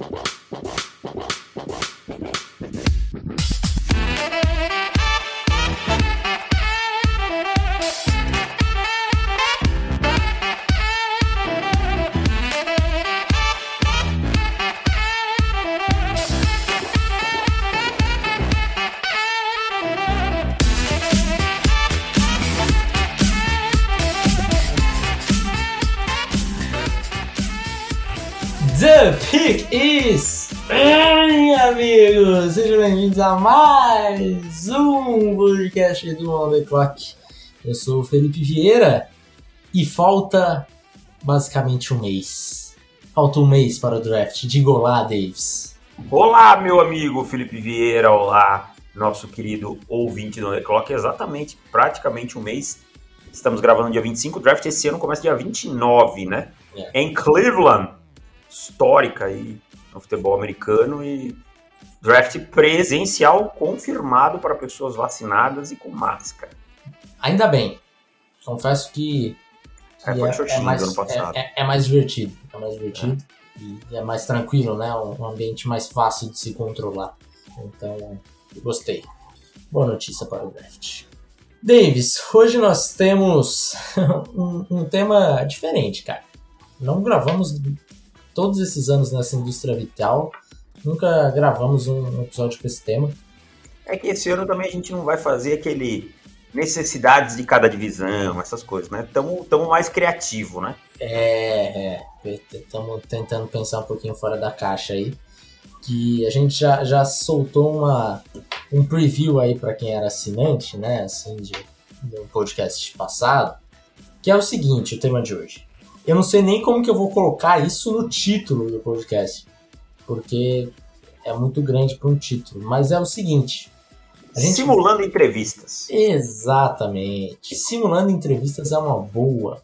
The a mais um podcast do On The Clock. Eu sou o Felipe Vieira e falta basicamente um mês. Falta um mês para o draft. Diga olá, Davis. Olá, meu amigo Felipe Vieira, olá, nosso querido ouvinte do On The Clock. Exatamente, praticamente um mês. Estamos gravando dia 25, o draft esse ano começa dia 29, né? É. Em Cleveland, histórica aí no futebol americano e draft presencial confirmado para pessoas vacinadas e com máscara. Ainda bem. Confesso que. É, que mais, passado. é- é- é mais divertido. É mais divertido. E é mais tranquilo, né? Um um ambiente mais fácil de se controlar. Então, gostei. Boa notícia para o draft. Davis, hoje nós temos um, um tema diferente, cara. Não gravamos todos esses anos nessa indústria vital. Nunca gravamos um episódio com esse tema. É que esse ano também a gente não vai fazer aquele necessidades de cada divisão, essas coisas, né? Tamo, tamo mais criativo, né? É, estamos tentando pensar um pouquinho fora da caixa aí. Que a gente já, já soltou uma, um preview aí para quem era assinante, né? Assim, de, do podcast passado. Que é o seguinte, o tema de hoje. Eu não sei nem como que eu vou colocar isso no título do podcast. Porque é muito grande para um título. Mas é o seguinte. Gente Simulando entrevistas. Exatamente. Simulando entrevistas é uma boa.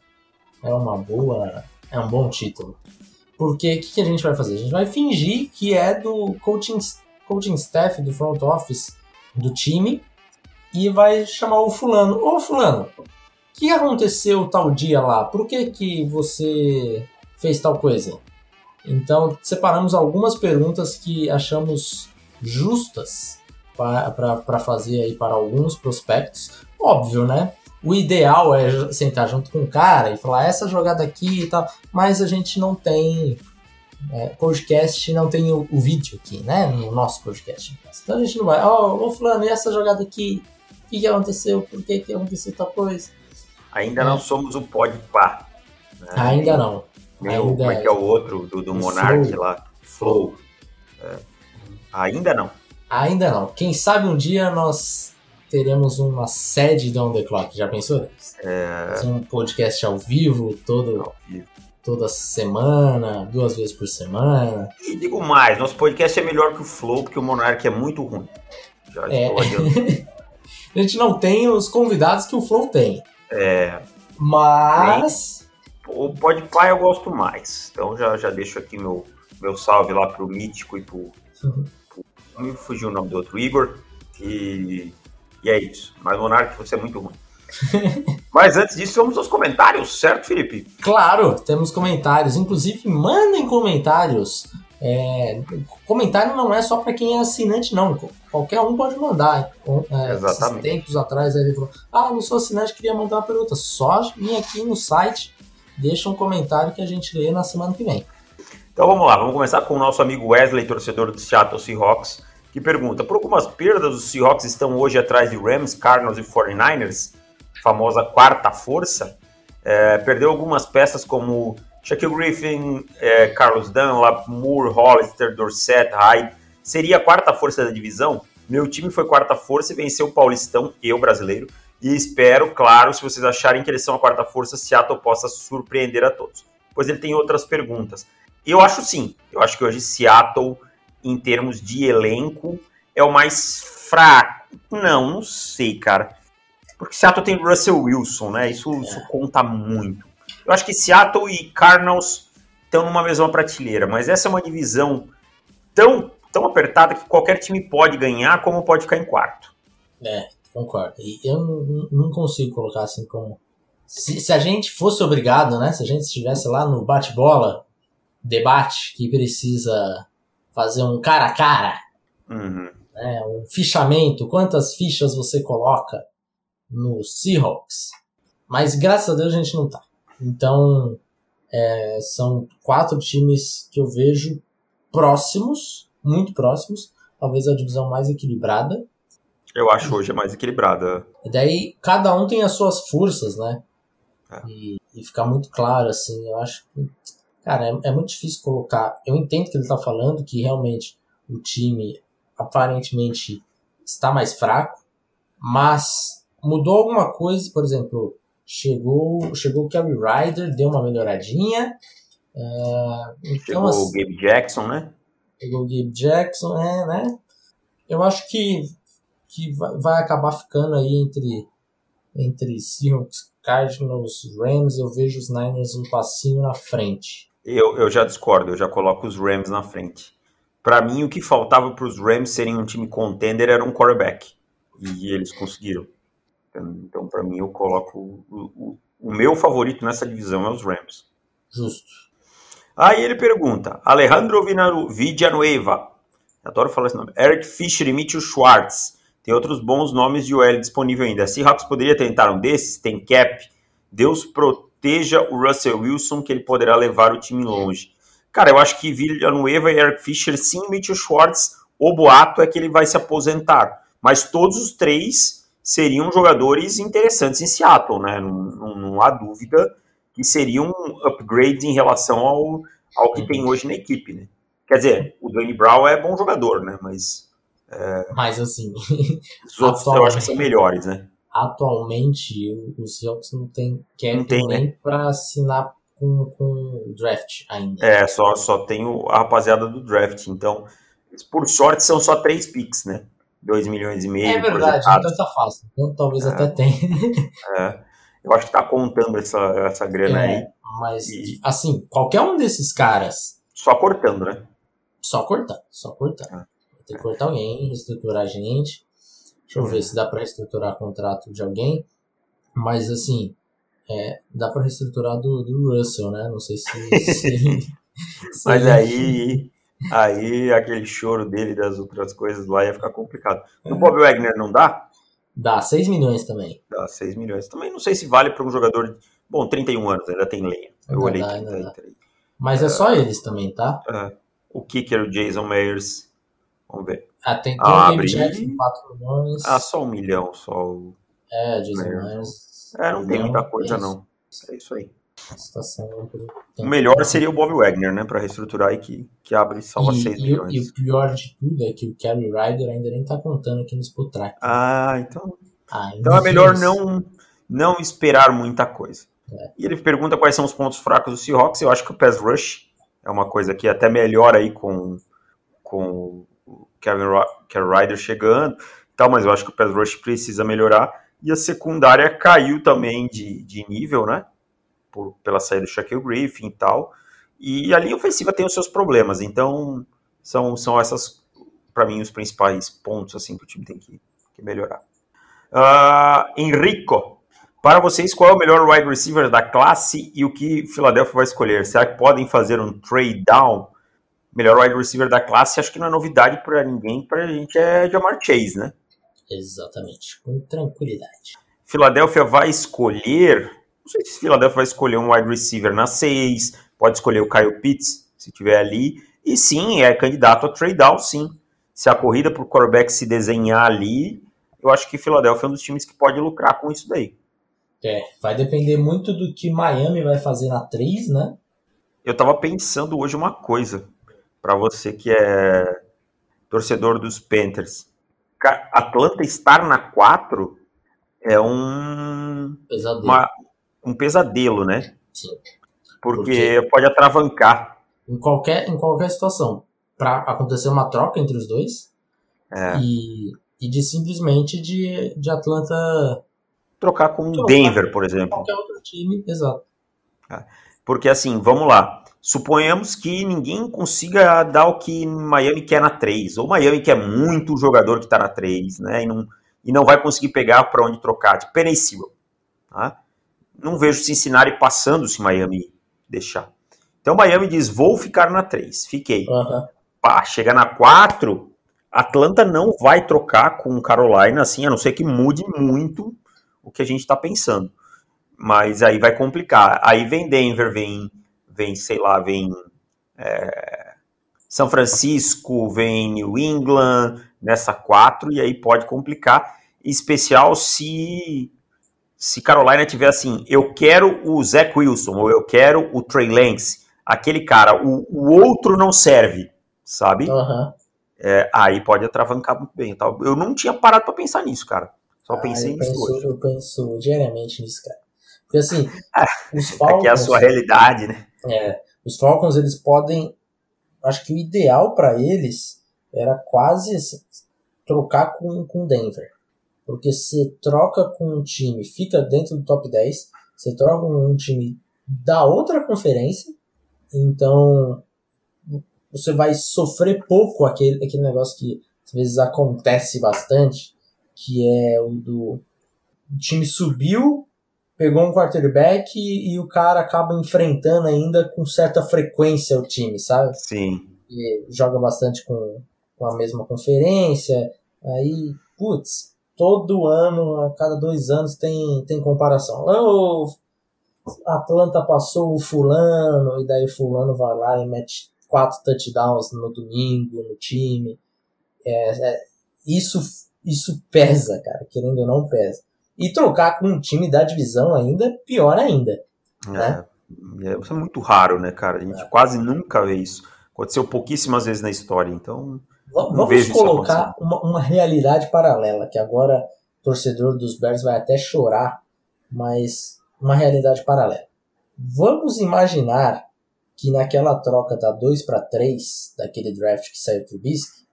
É uma boa. É um bom título. Porque o que, que a gente vai fazer? A gente vai fingir que é do coaching, coaching staff do front office do time e vai chamar o fulano. Ô fulano, o que aconteceu tal dia lá? Por que, que você fez tal coisa? Então, separamos algumas perguntas que achamos justas para fazer aí para alguns prospectos. Óbvio, né? O ideal é sentar junto com o cara e falar essa jogada aqui e tal, mas a gente não tem é, podcast, não tem o, o vídeo aqui, né? No nosso podcast. Então a gente não vai, ó, ô fulano, e essa jogada aqui? O que, que aconteceu? Por que, que aconteceu tal coisa? Ainda não somos o Podpah. Né? Ainda não. Nem o, Ainda como é que é o outro do, do o Monark Flow. lá? Flow. É. Ainda não. Ainda não. Quem sabe um dia nós teremos uma sede do On The Clock. Já pensou? É, Fazer um podcast ao vivo todo, ao vivo. toda semana, duas vezes por semana. E digo mais, nosso podcast é melhor que o Flow, porque o Monark é muito ruim. Já É. A gente não tem os convidados que o Flow tem. É, Mas. O Podpah eu gosto mais. Então já, já deixo aqui meu, meu salve lá pro Mítico e pro, pro. Me fugiu o nome do outro, Igor. E, e é isso. Mas Monark, você é muito ruim. Mas antes disso, vamos aos comentários, certo, Felipe? Claro, temos comentários. Inclusive, mandem comentários. É, comentário não é só para quem é assinante, não. Qualquer um pode mandar. É, Exatamente. Tempos atrás ele falou: Ah, não sou assinante, queria mandar uma pergunta. Só vir aqui no site, deixa um comentário que a gente lê na semana que vem. Então vamos lá, vamos começar com o nosso amigo Wesley, torcedor do Seattle Seahawks, que pergunta: por algumas perdas, os Seahawks estão hoje atrás de Rams, Cardinals e 49ers, famosa quarta força. É, perdeu algumas peças como Shaquille Griffin, é, Carlos Dunlap, Moore, Hollister, Dorset, Hyde. Seria a quarta força da divisão? Meu time foi quarta força e venceu o Paulistão, eu brasileiro. E espero, claro, se vocês acharem que eles são a quarta força, Seattle possa surpreender a todos. Pois ele tem outras perguntas. Eu acho sim. Eu acho que hoje Seattle, em termos de elenco, é o mais fraco. Não, não sei, cara. Porque Seattle tem Russell Wilson, né? Isso, isso conta muito. Eu acho que Seattle e Cardinals estão numa mesma prateleira, mas essa é uma divisão tão, tão apertada que qualquer time pode ganhar, como pode ficar em quarto. É, concordo. E eu não, não consigo colocar assim como. Se, se a gente fosse obrigado, né? Se a gente estivesse lá no bate-bola, debate que precisa fazer um cara a cara, Uhum. né, um fichamento, quantas fichas você coloca no Seahawks. Mas graças a Deus a gente não tá. Então, é, são quatro times que eu vejo próximos, muito próximos, talvez a divisão mais equilibrada. Eu acho hoje é mais equilibrada. E daí cada um tem as suas forças, né? É. E, e ficar muito claro, assim, eu acho que. Cara, é, é muito difícil colocar. Eu entendo que ele tá falando que realmente o time aparentemente está mais fraco, mas mudou alguma coisa, por exemplo, chegou, chegou o Kerry Ryder, deu uma melhoradinha. é, então, Chegou assim, o Gabe Jackson, né? pegou o Gabe Jackson, é, né? Eu acho que, que vai, vai acabar ficando aí entre, entre Seahawks, Cardinals, Rams. Eu vejo os Niners um passinho na frente. Eu, eu já discordo, eu já coloco os Rams na frente. Pra mim, o que faltava para os Rams serem um time contender era um quarterback. E eles conseguiram. Então, então para mim, eu coloco. O, o, o meu favorito nessa divisão é os Rams. Justo. Aí ele pergunta: Alejandro Villanueva. Adoro falar esse nome. Eric Fischer e Mitchell Schwartz. Tem outros bons nomes de OL disponível ainda. Seahawks poderia tentar um desses? Tem cap. Deus proteja o Russell Wilson, que ele poderá levar o time longe. Cara, eu acho que Villanueva e Eric Fischer, sim, Mitchell Schwartz, o boato é que ele vai se aposentar. Mas todos os três seriam jogadores interessantes em Seattle, né? Não, não, não há dúvida que seriam upgrades em relação ao, ao que tem hoje na equipe, né? Quer dizer, o Dwayne Brown é bom jogador, né? Mas Mas assim, os outros eu acho que são melhores, né? atualmente o- os Seahawks não tem cap Não tem, né? nem pra assinar com, com draft ainda. É, só, só tem o- a rapaziada do draft. Então, por sorte, são só três picks, né? 2 milhões e meio. É verdade, então tá fácil. Então talvez É. até tenha. É. Eu acho que tá contando essa, essa grana É. aí. Mas, E- assim, qualquer um desses caras, Só cortando, né? só cortar, só cortar. É. Tem que cortar alguém, reestruturar a gente. Deixa eu ver se dá pra reestruturar contrato de alguém. Mas, assim, é, dá pra reestruturar do, do Russell, né? Não sei se. se, Mas aí, aí aquele choro dele das outras coisas lá ia ficar complicado. No Bob Wagner não dá? Dá 6 milhões também. Dá 6 milhões. Também não sei se vale para um jogador. Bom, 31 anos, ainda tem lenha. Eu olhei dá, ainda 33. Mas é só eles também, tá? É. O kicker, o Jason Mayers. Vamos ver. Ah, tem, tem Ah, o Game abri. Jackson, 4 milhões. Ah, só um milhão, só o. É, Myers. Myers. É, não tem muita coisa, não. É isso aí. Um pouco- O melhor seria o Bob Wagner, né? Para reestruturar e que, que abre e salva e, 6 e o- milhões. e o pior de tudo é que o Kerry Ryder ainda nem tá contando aqui no Spotrack. Ah, então Ainda Então é melhor isso. não, não esperar muita coisa. É. E ele pergunta quais são os pontos fracos do Seahawks. Eu acho que o pass rush é uma coisa que até melhora aí com, com Kevin Kevin Ryder chegando, tal, mas eu acho que o pass rush precisa melhorar. E a secundária caiu também de, de nível, né? Por, pela saída do Shaquille Griffin e tal. E a linha ofensiva tem os seus problemas. Então são, são essas, para mim, os principais pontos assim que o time tem que, que melhorar. Ah, Enrico, para vocês, qual é o melhor wide receiver da classe e o que Philadelphia vai escolher? Será que podem fazer um trade down? Melhor wide receiver da classe, acho que não é novidade para ninguém, para a gente é Jamar Chase, né? Exatamente, com tranquilidade. Philadelphia vai escolher, não sei se Philadelphia vai escolher um wide receiver na 6, pode escolher o Kyle Pitts, se tiver ali, e sim, é candidato a trade down, sim. Se a corrida para o quarterback se desenhar ali, eu acho que Philadelphia é um dos times que pode lucrar com isso daí. É, vai depender muito do que Miami vai fazer na 3, né? Eu tava pensando hoje uma coisa para você que é torcedor dos Panthers. Atlanta estar na 4 é um, Pesadelo. uma- um pesadelo, né? Sim. Porque pode atravancar. Em qualquer, em qualquer situação. Pra acontecer uma troca entre os dois. É. E, e de simplesmente de, de Atlanta. Trocar com o. Denver, por exemplo. Qualquer outro time, exato. Porque assim, vamos lá. Suponhamos que ninguém consiga dar o que Miami quer na 3. Ou Miami quer muito o jogador que está na 3, né? E não, e não vai conseguir pegar para onde trocar. Tipo, Penny Sewell, tá? Não vejo Cincinnati passando se Miami deixar. Então Miami diz, vou ficar na 3. Fiquei. Aham. pá, chega na 4, Atlanta não vai trocar com Carolina, assim, a não ser que mude muito o que a gente está pensando. Mas aí vai complicar. Aí vem Denver, vem, vem sei lá, vem é, São Francisco, vem New England, nessa 4, e aí pode complicar. Em especial se se Carolina tiver assim, eu quero o Zach Wilson, ou eu quero o Trey Lance, aquele cara, o, o outro não serve, sabe? Aham. É, aí pode atravancar muito bem. Tal. Eu não tinha parado para pensar nisso, cara. Só Ah, pensei eu nisso penso, hoje. eu penso diariamente nisso, cara. Porque assim, os É Falcons. que é a sua realidade, né? É, os Falcons eles podem. Acho que o ideal para eles era quase trocar com com Denver. Porque você troca com um time, fica dentro do top 10, você troca com um time da outra conferência, então você vai sofrer pouco aquele, aquele negócio que às vezes acontece bastante, que é o do o time subiu, pegou um quarterback e, e o cara acaba enfrentando ainda com certa frequência o time, sabe? Sim. E joga bastante com, com a mesma conferência. Aí, putz, todo ano, a cada dois anos tem, tem comparação. Oh, Atlanta passou o fulano, e daí fulano vai lá e mete quatro touchdowns no domingo no time. É, é, isso, isso pesa, cara, querendo ou não pesa. E trocar com um time da divisão ainda, pior ainda. Né? É, é, isso é muito raro, né, cara? A gente quase nunca vê isso. Aconteceu pouquíssimas vezes na história, então. Vamos colocar uma, uma realidade paralela, que agora o torcedor dos Bears vai até chorar, mas uma realidade paralela. Vamos imaginar que naquela troca da 2 para 3, daquele draft que saiu o Trubisky,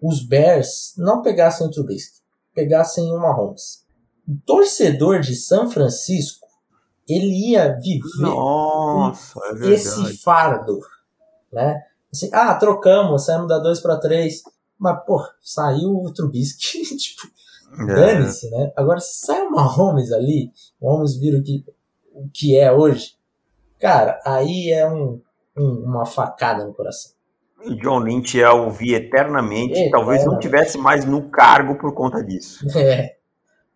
os Bears não pegassem o Trubisky, pegassem o Mahomes. Torcedor de São Francisco, ele ia viver Nossa, é esse fardo, né? Assim, ah, trocamos, saímos da 2 para 3, mas, pô, saiu o Trubisky, tipo, É. dane-se, né? Agora, se sai o Mahomes ali, o Mahomes vira o que, o que é hoje, cara, aí é um, um- uma facada no coração. E John Lynch ia ouvir eternamente, Eternamente. talvez não tivesse mais no cargo por conta disso. É,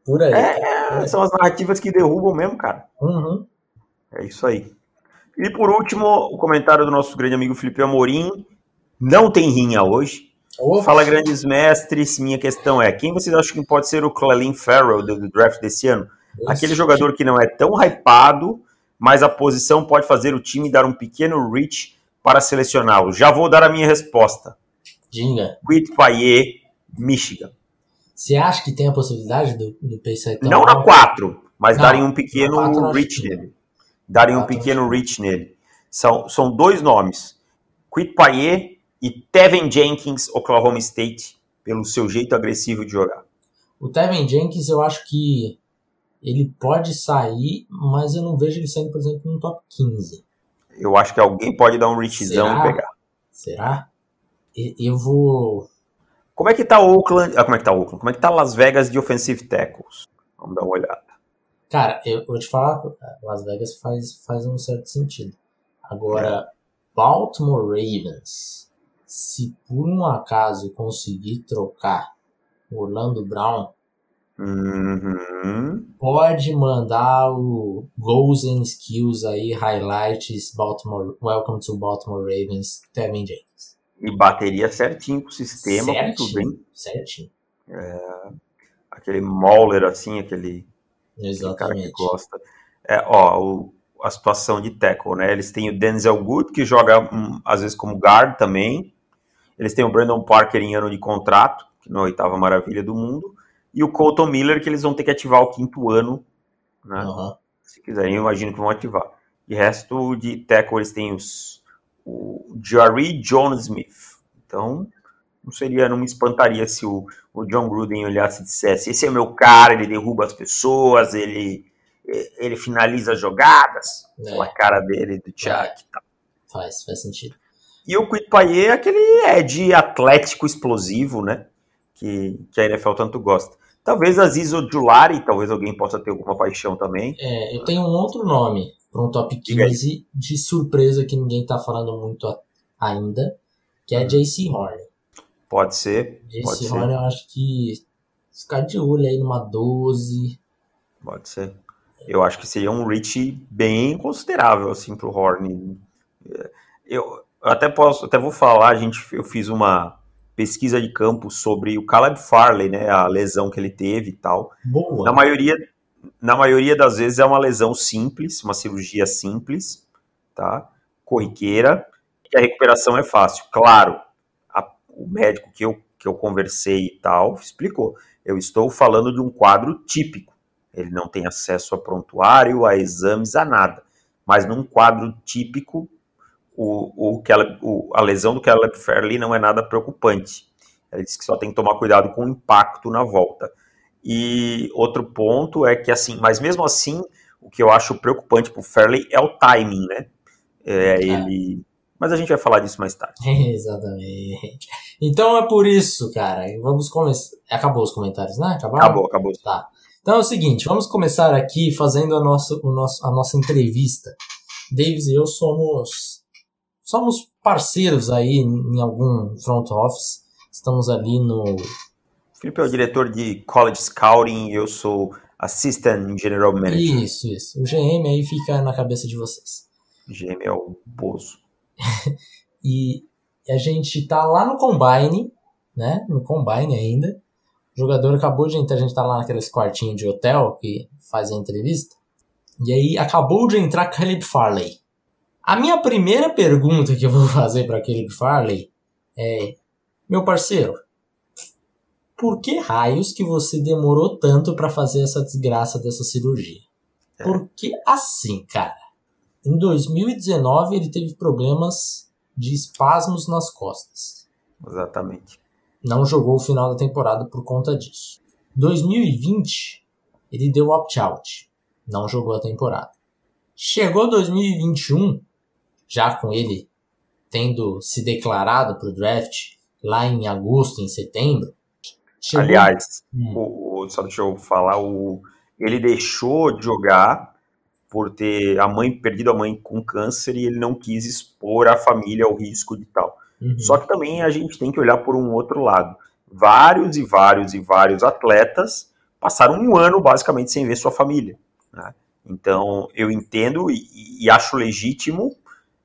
por aí. É, são as narrativas que derrubam mesmo, cara. Uhum. É isso aí. E por último, o comentário do nosso grande amigo Felipe Amorim. Não tem rinha hoje. Ô, Fala, grandes mestres. Minha questão é: quem vocês acham que pode ser o Clelin Farrell do, do draft desse ano? Aquele jogador que não é tão hypado, mas a posição pode fazer o time dar um pequeno reach para selecioná-lo. Já vou dar a minha resposta. Diga, Quit Payet, Michigan. Você acha que tem a possibilidade do, do tão não na alto? 4, mas Não, darem um pequeno quatro reach nele. Darem um Quatro pequeno reach nele. São, são dois nomes: Quit Payet e Tevin Jenkins, Oklahoma State, pelo seu jeito agressivo de jogar. O Tevin Jenkins, eu acho que ele pode sair, mas eu não vejo ele saindo, por exemplo, no top 15. Eu acho que alguém pode dar um reachzão e pegar. Será? Eu vou. Como é que tá Oakland? Ah, como é que tá Oakland? Como é que tá Las Vegas de offensive tackles? Vamos dar uma olhada. Cara, eu vou te falar, Las Vegas faz, faz um certo sentido. Agora, Baltimore Ravens, se por um acaso conseguir trocar Orlando Brown, Uhum. pode mandar o Goals and Skills aí, highlights, Baltimore, Welcome to Baltimore Ravens, Tevin Jenkins. E bateria certinho com o sistema, com tudo, hein? Certinho. Aquele Mauler, assim, aquele, aquele cara que gosta. É, ó, o- a situação de tackle, né? Eles têm o Denzel Good, que joga hum, às vezes como guard também. Eles têm o Brandon Parker em ano de contrato, que não é a oitava maravilha do mundo. E o Colton Miller, que eles vão ter que ativar o quinto ano, né? Aham. Se quiserem, eu imagino que vão ativar. E resto de tackle, eles têm os, o Jerry John Smith. Então, não seria, não me espantaria se o, o John Gruden olhasse e dissesse: esse é meu cara, ele derruba as pessoas, ele, ele finaliza as jogadas. É. Aquela cara dele, do Chuck. e tal. Faz, faz sentido. E o Quit Payet é aquele Ed atlético explosivo, né? Que, que a NFL tanto gosta. Talvez Aziz Ojulari, talvez alguém possa ter alguma paixão também. É, eu tenho um outro nome para um top Diga aí. 15 de surpresa que ninguém tá falando muito ainda, que é JC Horn. Pode ser. JC Horn ser. eu acho que ficar de olho aí numa 12. Pode ser. Eu acho que seria um reach bem considerável assim para o Horn. Eu até posso, até vou falar, a gente, eu fiz uma pesquisa de campo sobre o Caleb Farley, né, a lesão que ele teve e tal. Boa. Na maioria, na maioria das vezes é uma lesão simples, uma cirurgia simples, tá? Corriqueira, e a recuperação é fácil. Claro, a- o médico que eu, que eu conversei e tal explicou. Eu estou falando de um quadro típico. Ele não tem acesso a prontuário, a exames, a nada. Mas num quadro típico, o, o, o- a lesão do Caleb Fairley não é nada preocupante. Ele disse que só tem que tomar cuidado com o impacto na volta. E outro ponto é que, assim, mas mesmo assim, o que eu acho preocupante pro Fairley é o timing, né? É, ele. Mas a gente vai falar disso mais tarde. Exatamente. Então é por isso, cara. Vamos começar. Acabou os comentários, né? Acabaram? Acabou, acabou. Então é o seguinte, vamos começar aqui fazendo a nossa, o nosso, a nossa entrevista. Davis e eu somos somos parceiros aí em algum front office. Estamos ali no Felipe é o diretor de College Scouting, eu sou Assistant General Manager. isso, isso. O GM aí fica na cabeça de vocês. GM é o Bozo. E a gente tá lá no Combine, né? No Combine ainda. O jogador acabou de entrar, a gente tá lá naqueles quartinhos de hotel que faz a entrevista. E aí acabou de entrar Caleb Farley. A minha primeira pergunta que eu vou fazer para Caleb Farley é: Meu parceiro, por que raios que você demorou tanto para fazer essa desgraça dessa cirurgia? É. Porque assim, cara, em 2019 ele teve problemas de espasmos nas costas. Exatamente. Não jogou o final da temporada por conta disso. 2020 ele deu opt-out. Não jogou a temporada. Chegou 2021, já com ele tendo se declarado para o draft lá em agosto, em setembro. Chegou- Aliás, Hum. o, o- só deixa eu falar, o, ele deixou de jogar por ter a mãe perdido a mãe com câncer e ele não quis expor a família ao risco de tal. Uhum. Só que também a gente tem que olhar por um outro lado. Vários e vários e vários atletas passaram um ano basicamente sem ver sua família. né? Então eu entendo e, e acho legítimo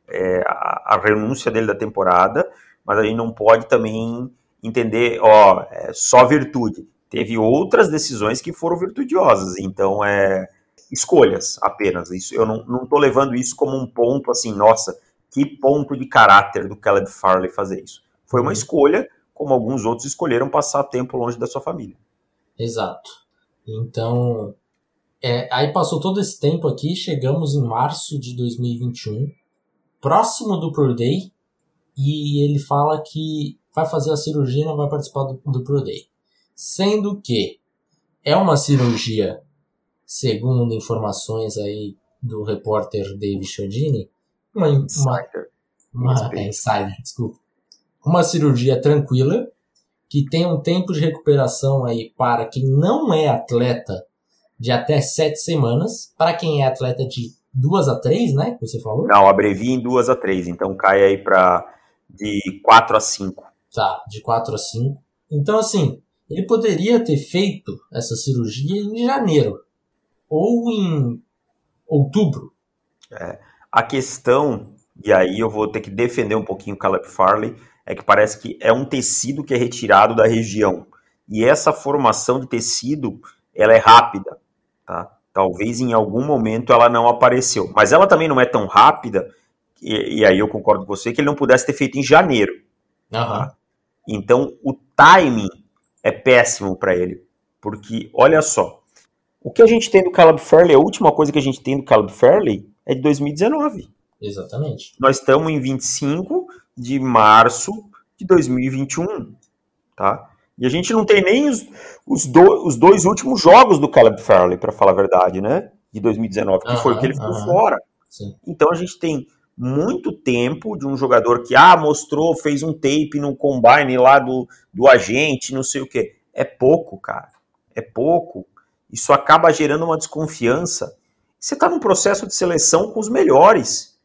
é, a, a renúncia dele da temporada, mas a gente não pode também entender, ó, é só virtude. Teve outras decisões que foram virtudiosas, então é escolhas apenas. Isso eu não, não tô levando isso como um ponto assim, nossa, que ponto de caráter do Caleb Farley fazer isso. Foi uma Uhum. escolha, como alguns outros escolheram passar tempo longe da sua família. Exato. Então, é, aí passou todo esse tempo aqui, chegamos em março de 2021, próximo do Pro Day, e ele fala que vai fazer a cirurgia e não vai participar do, do Pro Day. Sendo que é uma cirurgia, segundo informações aí do repórter David Chodini, uma, uma, Insider. uma é, insider, desculpa. Uma cirurgia tranquila, que tem um tempo de recuperação aí para quem não é atleta de até sete semanas. Para quem é atleta de duas a três, né? Que você falou? Não, abrevia em duas a três, então cai aí para de 4 a 5. Tá, de quatro a cinco. Então, assim, ele poderia ter feito essa cirurgia em janeiro ou em outubro. A questão, e aí eu vou ter que defender um pouquinho o Caleb Farley, é que parece que é um tecido que é retirado da região. E essa formação de tecido, ela é rápida, tá? Talvez em algum momento ela não apareceu. Mas ela também não é tão rápida, e, e aí eu concordo com você, que ele não pudesse ter feito em janeiro. Aham. Então, o timing é péssimo para ele. Porque, olha só, o que a gente tem do Caleb Fairley, a última coisa que a gente tem do Caleb Fairley é de 2019. Exatamente. Nós estamos em 25 de março de 2021, tá? E a gente não tem nem os, os, do- os dois últimos jogos do Caleb Fairley, para falar a verdade, né? De 2019, que foi o que ele ficou fora. Sim. Então a gente tem muito tempo de um jogador que ah, mostrou, fez um tape no combine lá do, do agente, não sei o que. É pouco, cara. É pouco. Isso acaba gerando uma desconfiança. Você está num processo de seleção com os melhores,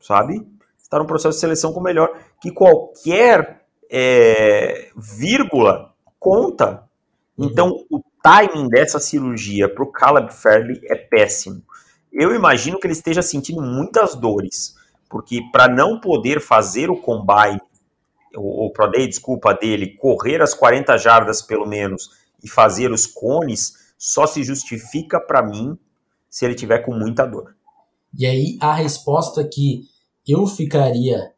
sabe? Você está num processo de seleção com o melhor. que qualquer é, vírgula conta. Uhum. Então, o timing dessa cirurgia para o Caleb Fairley é péssimo. Eu imagino que ele esteja sentindo muitas dores, porque para não poder fazer o combine, o, o Pro Day, desculpa, dele, correr as 40 jardas pelo menos e fazer os cones, só se justifica para mim se ele tiver com muita dor. E aí a resposta que eu ficaria,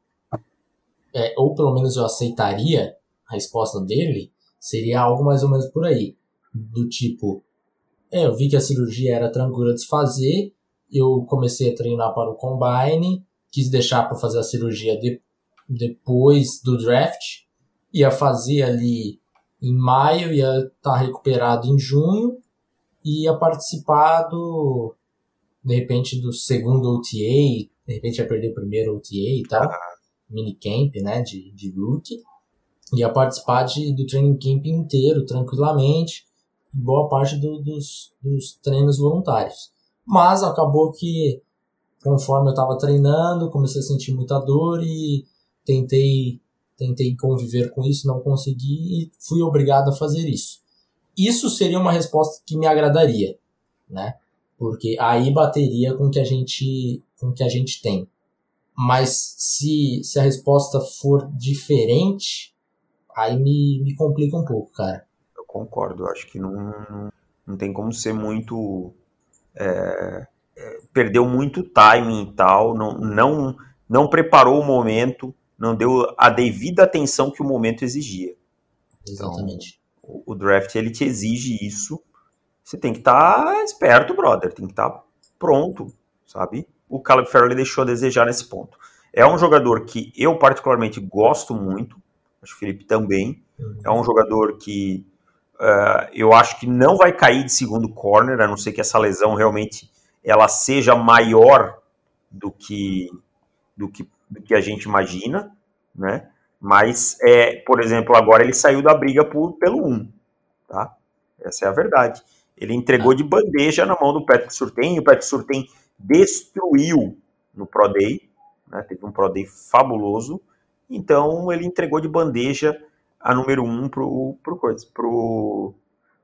é, ou pelo menos eu aceitaria a resposta dele, seria algo mais ou menos por aí. Do tipo, é, eu vi que a cirurgia era tranquila de se fazer, eu comecei a treinar para o combine, quis deixar para fazer a cirurgia de, depois do draft, ia fazer ali em maio, ia estar tá recuperado em junho, e ia participar do, de repente, do segundo OTA, de repente ia perder o primeiro OTA e tal, minicamp, né, de, de rookie, ia participar de, do training camp inteiro, tranquilamente, boa parte do, dos, dos treinos voluntários. Mas acabou que, conforme eu estava treinando, comecei a sentir muita dor e tentei, tentei conviver com isso, não consegui e fui obrigado a fazer isso. Isso seria uma resposta que me agradaria, né? Porque aí bateria com que a gente, com que a gente tem. Mas se, se a resposta for diferente, aí me, me complica um pouco, cara. Eu concordo, acho que não, não tem como ser muito. É, perdeu muito timing e tal, não, não, não preparou o momento, não deu a devida atenção que o momento exigia. Exatamente. Então, o, o draft ele te exige isso. Você tem que estar tá esperto, brother. Tem que estar tá pronto, sabe? O Caleb Farley deixou a desejar nesse ponto. É um jogador que eu particularmente gosto muito acho que o Felipe também. Uhum. É um jogador que uh, eu acho que não vai cair de segundo corner, a não ser que essa lesão realmente ela seja maior do que, do que, do que a gente imagina, né? Mas, é, por exemplo, agora ele saiu da briga por, pelo 1, tá? Essa é a verdade. Ele entregou de bandeja na mão do Patrick Surtain, e o Patrick Surtain destruiu no Pro Day, né? Teve um Pro Day fabuloso, então ele entregou de bandeja a número um pro, pro, coisa, pro,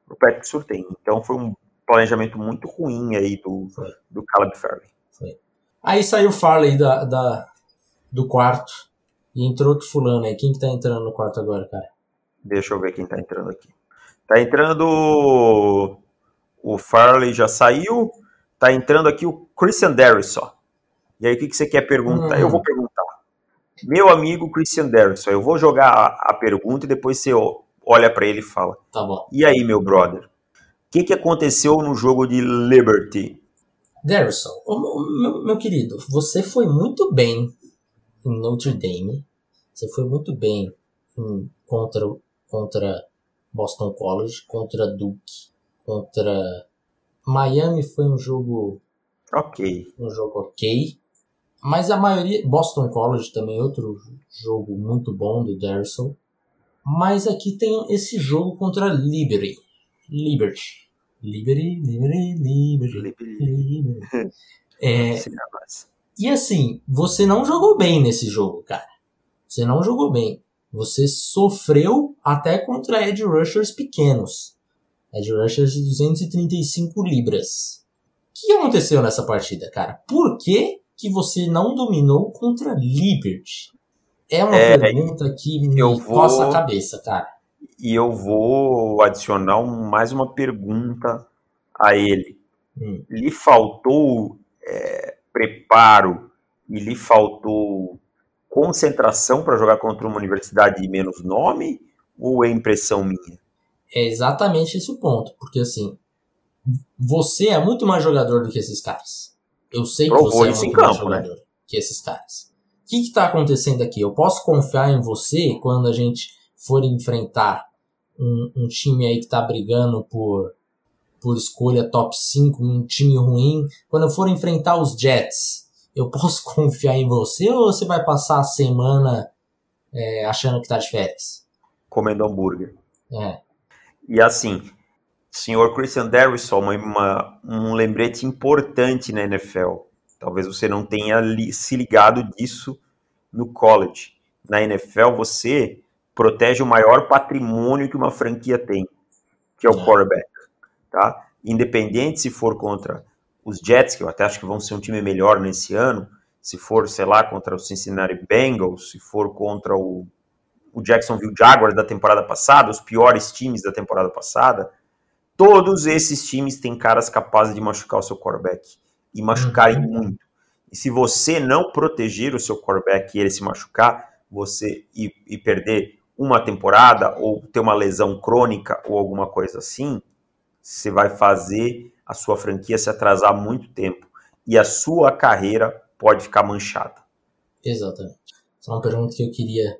pro Patrick Surtain. Então foi um planejamento muito ruim aí do, do Caleb Farley. Foi. Aí saiu o Farley da, da, do quarto e entrou outro fulano aí. Quem que tá entrando no quarto agora, cara? Deixa eu ver quem tá entrando aqui. Tá entrando o Farley já saiu. Tá entrando aqui o Christian Derrisson. E aí o que, que você quer perguntar? Hum. Eu vou perguntar meu amigo Christian Derrickson, eu vou jogar a, a pergunta e depois você olha para ele e fala. Tá bom. E aí, meu brother? O que, que aconteceu no jogo de Liberty? Derrickson, meu, meu querido, você foi muito bem em Notre Dame. Você foi muito bem em, contra, contra Boston College, contra Duke, contra Miami foi um jogo ok, um jogo ok. Mas a maioria. Boston College também, outro jogo muito bom do Darson. Mas aqui tem esse jogo contra Liberty. Liberty. Liberty, Liberty, Liberty. Liberty. É, e assim, você não jogou bem nesse jogo, cara. Você não jogou bem. Você sofreu até contra edge rushers pequenos. Edge rushers de 235 libras. O que aconteceu nessa partida, cara? Por que que você não dominou contra Liberty? É uma é, pergunta que me vou, coça a cabeça, cara. E eu vou adicionar um, mais uma pergunta a ele. Hum. Lhe faltou é, preparo e lhe faltou concentração para jogar contra uma universidade de menos nome? Ou é impressão minha? É exatamente esse o ponto. Porque assim, você é muito mais jogador do que esses caras. Eu sei que você é muito campo, né? jogador né? que esses caras. O que está acontecendo aqui? Eu posso confiar em você quando a gente for enfrentar um, um time aí que está brigando por, por escolha top 5, um time ruim. Quando eu for enfrentar os Jets, eu posso confiar em você ou você vai passar a semana é, achando que está de férias? Comendo hambúrguer. É. E assim, senhor Christian Derrisson, uma, um lembrete importante na NFL. Talvez você não tenha li, se ligado disso no college. na NFL, você protege o maior patrimônio que uma franquia tem, que é o é. quarterback, tá? Independente se for contra os Jets, que eu até acho que vão ser um time melhor nesse ano, se for, sei lá, contra o Cincinnati Bengals, se for contra o, o Jacksonville Jaguars da temporada passada, os piores times da temporada passada, todos esses times têm caras capazes de machucar o seu quarterback e machucarem uhum. muito. E se você não proteger o seu quarterback e ele se machucar, você e, e perder uma temporada ou ter uma lesão crônica ou alguma coisa assim, você vai fazer a sua franquia se atrasar muito tempo e a sua carreira pode ficar manchada. Exatamente. Essa é uma pergunta que eu queria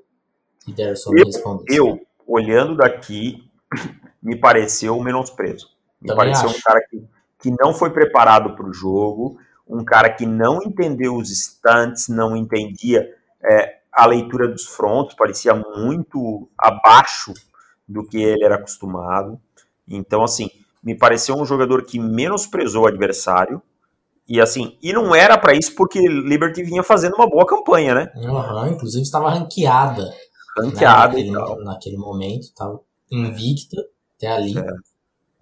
que Derson me respondesse. Eu, olhando daqui, me pareceu um menosprezo. Me Também pareceu acho. um cara que, que não foi preparado para o jogo, um cara que não entendeu os instantes, não entendia é, a leitura dos frontos, parecia muito abaixo do que ele era acostumado. Então, assim, me pareceu um jogador que menosprezou o adversário. E assim, e não era para isso porque Liberty vinha fazendo uma boa campanha, né? Uhum, inclusive estava ranqueada. Ranqueada né, naquele, naquele momento, estava invicta até ali. É.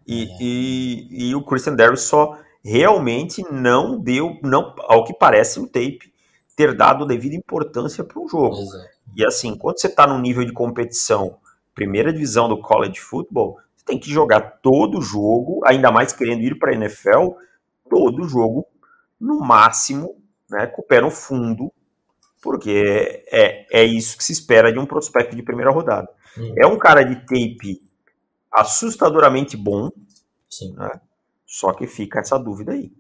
E, é. e, e, o Christian Darius só realmente não deu, não, ao que parece o tape, ter dado devida importância para o jogo. Exato. E assim, quando você está no nível de competição, primeira divisão do college football, você tem que jogar todo o jogo, ainda mais querendo ir para a NFL, todo o jogo no máximo, né, com o pé no fundo, porque é, é isso que se espera de um prospecto de primeira rodada. Hum. É um cara de tape assustadoramente bom, Sim. Né, só que fica essa dúvida aí.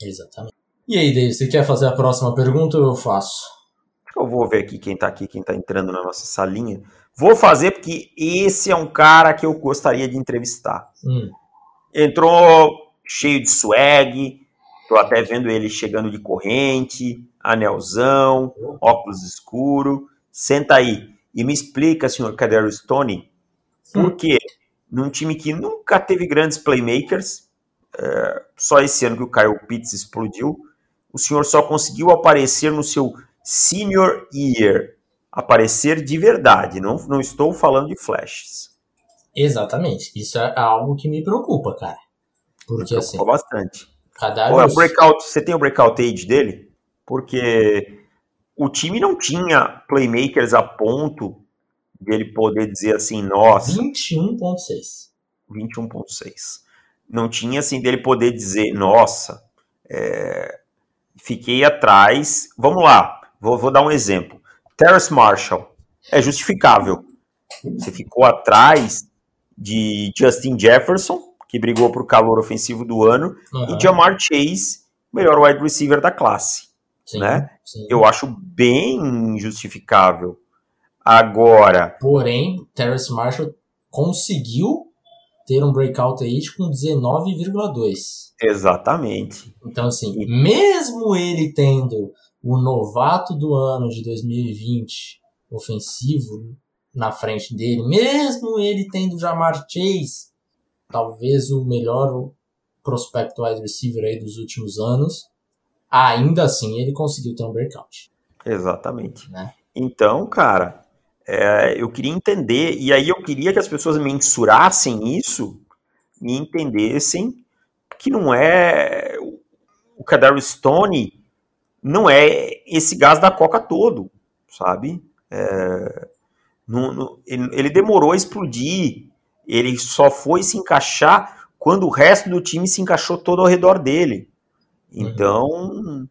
Exatamente. E aí, David, você quer fazer a próxima pergunta ou eu faço? Eu vou ver aqui quem tá aqui, quem tá entrando na nossa salinha. Vou fazer porque esse é um cara que eu gostaria de entrevistar. Hum. Entrou cheio de swag, tô até vendo ele chegando de corrente, anelzão, óculos escuro. Senta aí e me explica, senhor Cadero Stone, por hum. que num time que nunca teve grandes playmakers, é, só esse ano que o Kyle Pitts explodiu, o senhor só conseguiu aparecer no seu senior year. Aparecer de verdade, não, não estou falando de flashes. Exatamente. Isso é algo que me preocupa, cara. Porque me preocupa assim. bastante. Cada é breakout, você tem o breakout age dele? Porque o time não tinha playmakers a ponto dele poder dizer assim, nossa. 21.6. 21.6. Não tinha assim dele poder dizer, nossa, é, fiquei atrás. Vamos lá, vou, vou dar um exemplo. Terrace Marshall é justificável. Você ficou atrás de Justin Jefferson, que brigou por calor ofensivo do ano, uhum. e Jamar Chase, melhor wide receiver da classe. Sim, né? Sim. Eu acho bem justificável. Agora. Porém, Terrace Marshall conseguiu ter um breakout aí com 19,2. Exatamente. Então, assim, e... mesmo ele tendo o novato do ano de 2020 ofensivo na frente dele, mesmo ele tendo Jamar Chase, talvez o melhor prospecto wide receiver aí dos últimos anos, ainda assim ele conseguiu ter um breakout. Exatamente. Né? Então, cara, é, eu queria entender, e aí eu queria que as pessoas mensurassem isso e entendessem que não é. O Kadar Stone não é esse gás da coca todo, sabe? É, não, não, ele demorou a explodir, ele só foi se encaixar quando o resto do time se encaixou todo ao redor dele. Então, uhum.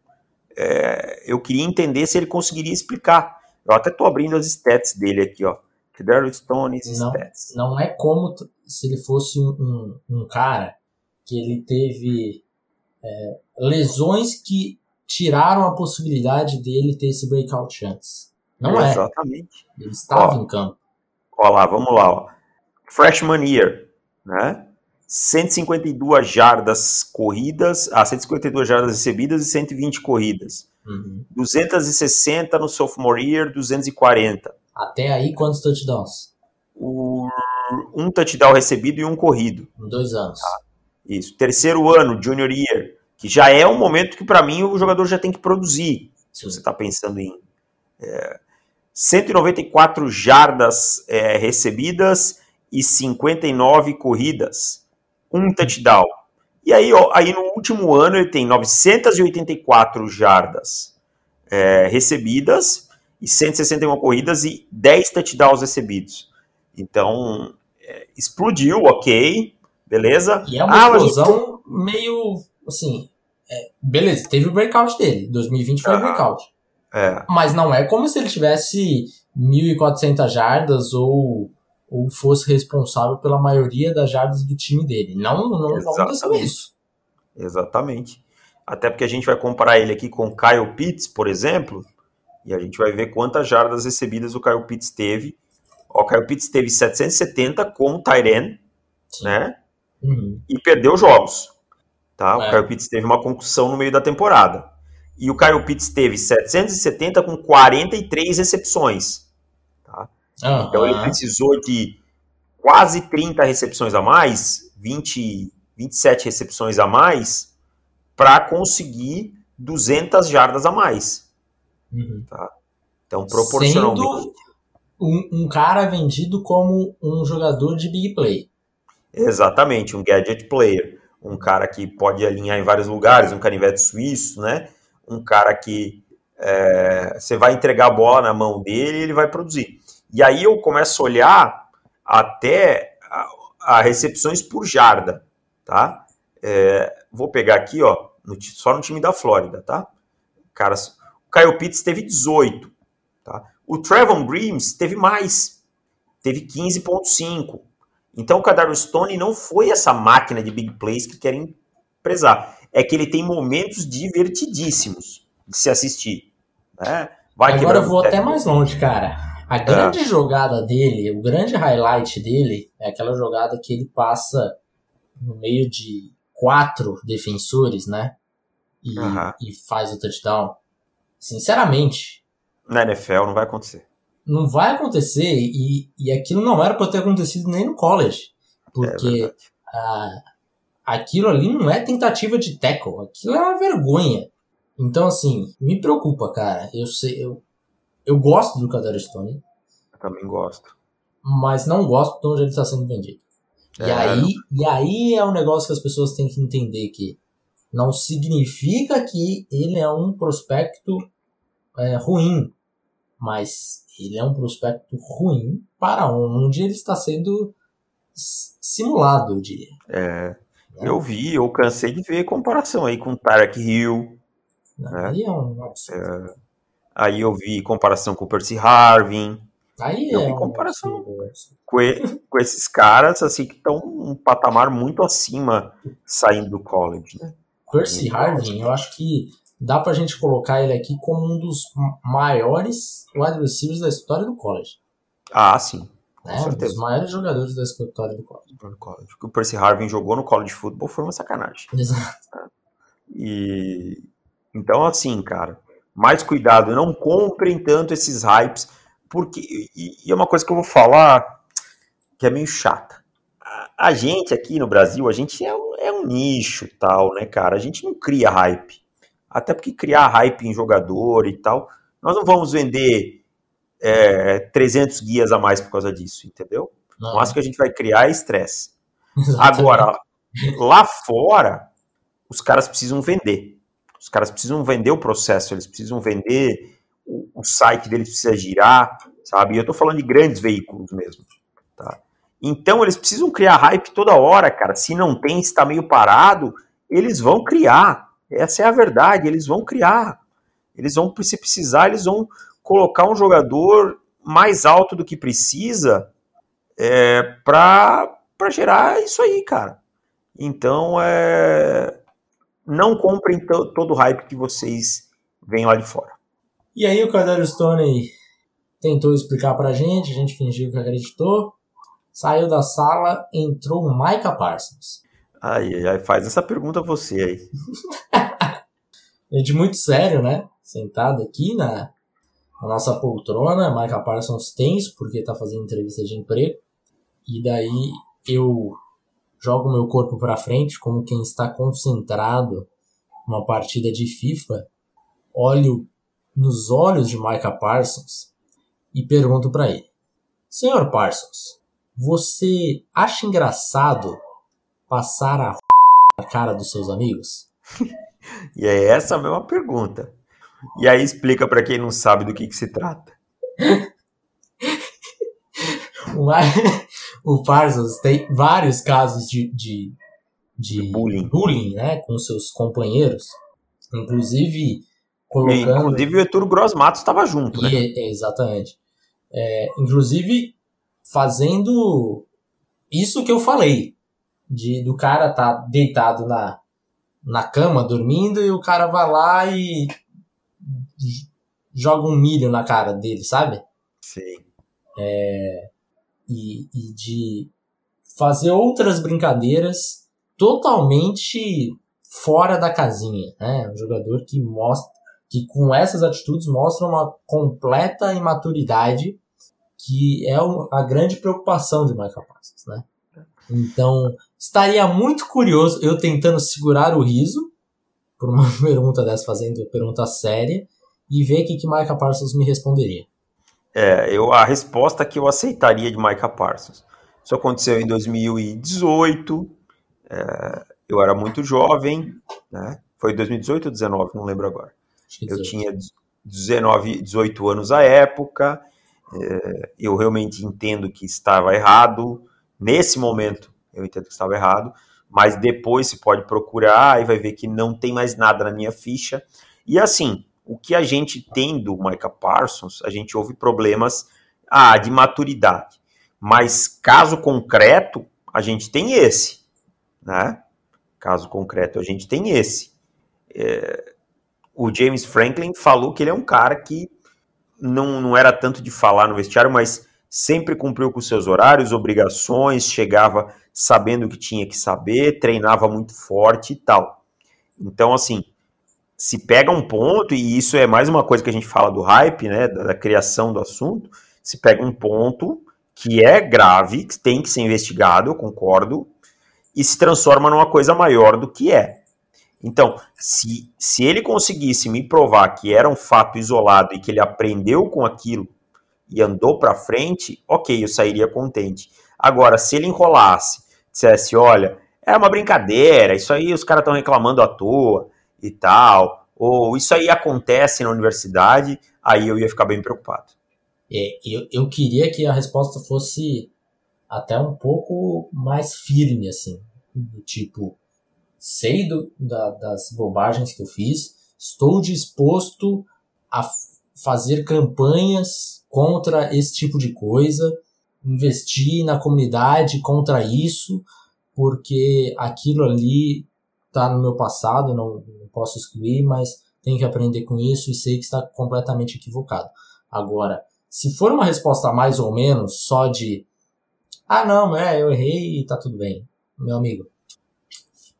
é, eu queria entender se ele conseguiria explicar. Eu até tô abrindo as stats dele aqui, ó. Daryl Stones não, stats. Não é como se ele fosse um, um, um cara que ele teve é, lesões que tiraram a possibilidade dele ter esse breakout antes. Não é. Exatamente. Ele estava ó, em campo. Ó lá, vamos lá, ó. Freshman year, né? 152 jardas corridas, ah, 152 jardas recebidas e 120 corridas. Uhum. 260 no sophomore year, 240. Até aí, quantos touchdowns? O, um touchdown recebido e um corrido. Em dois anos. Tá. Isso. Terceiro ano, junior year, que já é um momento que, para mim, o jogador já tem que produzir. Se você está pensando em. É, 194 jardas é, recebidas e 59 corridas. Um touchdown. E aí, ó, aí no último ano ele tem 984 jardas é, recebidas e 161 corridas e 10 touchdowns recebidos. Então, é, explodiu, ok, beleza. E é uma ah, explosão gente... meio, assim, é, beleza, teve o breakout dele, 2020 foi o breakout. É. Mas não é como se ele tivesse 1.400 jardas ou, ou fosse responsável pela maioria das jardas do time dele. Não, não, não aconteceu isso. Exatamente. Até porque a gente vai comparar ele aqui com Kyle Pitts, por exemplo, e a gente vai ver quantas jardas recebidas o Kyle Pitts teve. O Kyle Pitts teve 770 com o Tyren, né? Uhum. E perdeu jogos. Tá? É. O Kyle Pitts teve uma concussão no meio da temporada. E o Kyle Pitts teve 770 com 43 recepções. Tá? Uhum. Então ele precisou de quase 30 recepções a mais, 20, 27 recepções a mais, para conseguir 200 jardas a mais. Uhum. Tá? Então, proporcionalmente. Sendo um, um cara vendido como um jogador de big play. Exatamente, um gadget player. Um cara que pode alinhar em vários lugares, um canivete suíço, né? um cara que é, você vai entregar a bola na mão dele e ele vai produzir. E aí eu começo a olhar até a, a recepções por jarda, tá? É, vou pegar aqui, ó, no, só no time da Flórida, tá? Cara, o Kyle Pitts teve 18, tá? O Trevon Breams teve mais, teve 15.5. Então o Kadar Stone não foi essa máquina de big plays que querem prezar é que ele tem momentos divertidíssimos de se assistir. Né? Vai Agora eu vou até mais longe, cara. A grande é. jogada dele, o grande highlight dele é aquela jogada que ele passa no meio de quatro defensores, né? E, e faz o touchdown. Sinceramente. Na NFL não vai acontecer. Não vai acontecer e, e aquilo não era para ter acontecido nem no college. Porque é aquilo ali não é tentativa de tackle, aquilo é uma vergonha. Então, assim, me preocupa, cara. Eu sei, eu, eu gosto do Kadar Stone. Eu também gosto. Mas não gosto de onde ele está sendo vendido. É, e, aí, e aí é um negócio que as pessoas têm que entender que não significa que ele é um prospecto é, ruim, mas ele é um prospecto ruim para onde ele está sendo simulado, eu diria. É, eu vi, eu cansei de ver comparação aí com Tarek Hill. né? Aí é um é, Aí eu vi comparação com o Percy Harvin. Aí eu é vi comparação um com, com esses caras assim que estão um patamar muito acima saindo do college, né? Percy Harvin, eu acho que dá pra gente colocar ele aqui como um dos maiores wide receivers da história do college. Ah, sim. É, um dos maiores jogadores da história do college. Do college. O que o Percy Harvin jogou no college football foi uma sacanagem. Exato. E então, assim, cara, mais cuidado, não comprem tanto esses hypes, porque e, e é uma coisa que eu vou falar que é meio chata. A, a gente aqui no Brasil, a gente é um, é um nicho tal, né, cara? A gente não cria hype. Até porque criar hype em jogador e tal, nós não vamos vender é, 300 guias a mais por causa disso, entendeu? Não. Máximo que a gente vai criar é estresse. Agora, lá fora, os caras precisam vender. Os caras precisam vender o processo, eles precisam vender, o, site deles precisa girar, sabe? E eu tô falando de grandes veículos mesmo, tá? Então eles precisam criar hype toda hora, cara. Se não tem, está meio parado, eles vão criar. Essa é a verdade, eles vão criar. Eles vão, se precisar, eles vão colocar um jogador mais alto do que precisa é, para gerar isso aí, cara. Então, é, não comprem todo o hype que vocês veem lá de fora. E aí o Cardell Stone tentou explicar pra gente, a gente fingiu que acreditou, saiu da sala, entrou o Micah Parsons. Aí, aí faz essa pergunta você aí. gente muito sério, né? Sentado aqui na, a nossa poltrona, Michael Parsons tenso, porque está fazendo entrevista de emprego. E daí eu jogo meu corpo para frente, como quem está concentrado numa partida de FIFA, olho nos olhos de Micah Parsons e pergunto para ele: Senhor Parsons, você acha engraçado passar a na cara dos seus amigos? e é essa a mesma pergunta. E aí explica para quem não sabe do que, que se trata. o Parsons tem vários casos de, de, de, de bullying. bullying né, com seus companheiros. Inclusive, colocando... Inclusive o Eturo Gross Matos estava junto, né? E, exatamente. É, inclusive, fazendo isso que eu falei. De, do cara tá deitado na, na cama, dormindo, e o cara vai lá e joga um milho na cara dele, sabe? Sim. É, e, e de fazer outras brincadeiras totalmente fora da casinha, né? Um jogador que mostra que com essas atitudes mostra uma completa imaturidade que é a grande preocupação de Michael Parsons, né? Então, estaria muito curioso eu tentando segurar o riso por uma pergunta dessa, fazendo pergunta séria, e ver o que, que Micah Parsons me responderia. É, eu, a resposta que eu aceitaria de Micah Parsons. Isso aconteceu em 2018, é, eu era muito jovem, né? Foi 2018 ou 2019, não lembro agora. Eu tinha 19, 18 anos à época, é, eu realmente entendo que estava errado, nesse momento eu entendo que estava errado, mas depois se pode procurar e vai ver que não tem mais nada na minha ficha. E assim, o que a gente tem do Micah Parsons, a gente ouve problemas ah, de maturidade. Mas caso concreto, a gente tem esse, né? Caso concreto, a gente tem esse. É, o James Franklin falou que ele é um cara que não, não era tanto de falar no vestiário, mas sempre cumpriu com seus horários, obrigações, chegava sabendo o que tinha que saber, treinava muito forte e tal. Então, assim, se pega um ponto, e isso é mais uma coisa que a gente fala do hype, né, da, da criação do assunto, se pega um ponto que é grave, que tem que ser investigado, eu concordo, e se transforma numa coisa maior do que é. Então, se, se ele conseguisse me provar que era um fato isolado e que ele aprendeu com aquilo e andou para frente, ok, eu sairia contente. Agora, se ele enrolasse, dissesse, olha, é uma brincadeira, isso aí os caras estão reclamando à toa e tal, ou isso aí acontece na universidade, aí eu ia ficar bem preocupado. É, eu, eu queria que a resposta fosse até um pouco mais firme, assim, tipo, sei do, da, das bobagens que eu fiz, estou disposto a fazer campanhas contra esse tipo de coisa, investir na comunidade contra isso, porque aquilo ali está no meu passado, não, não posso excluir, mas tenho que aprender com isso e sei que está completamente equivocado. Agora, se for uma resposta mais ou menos só de ah não, é, eu errei e tá tudo bem, meu amigo,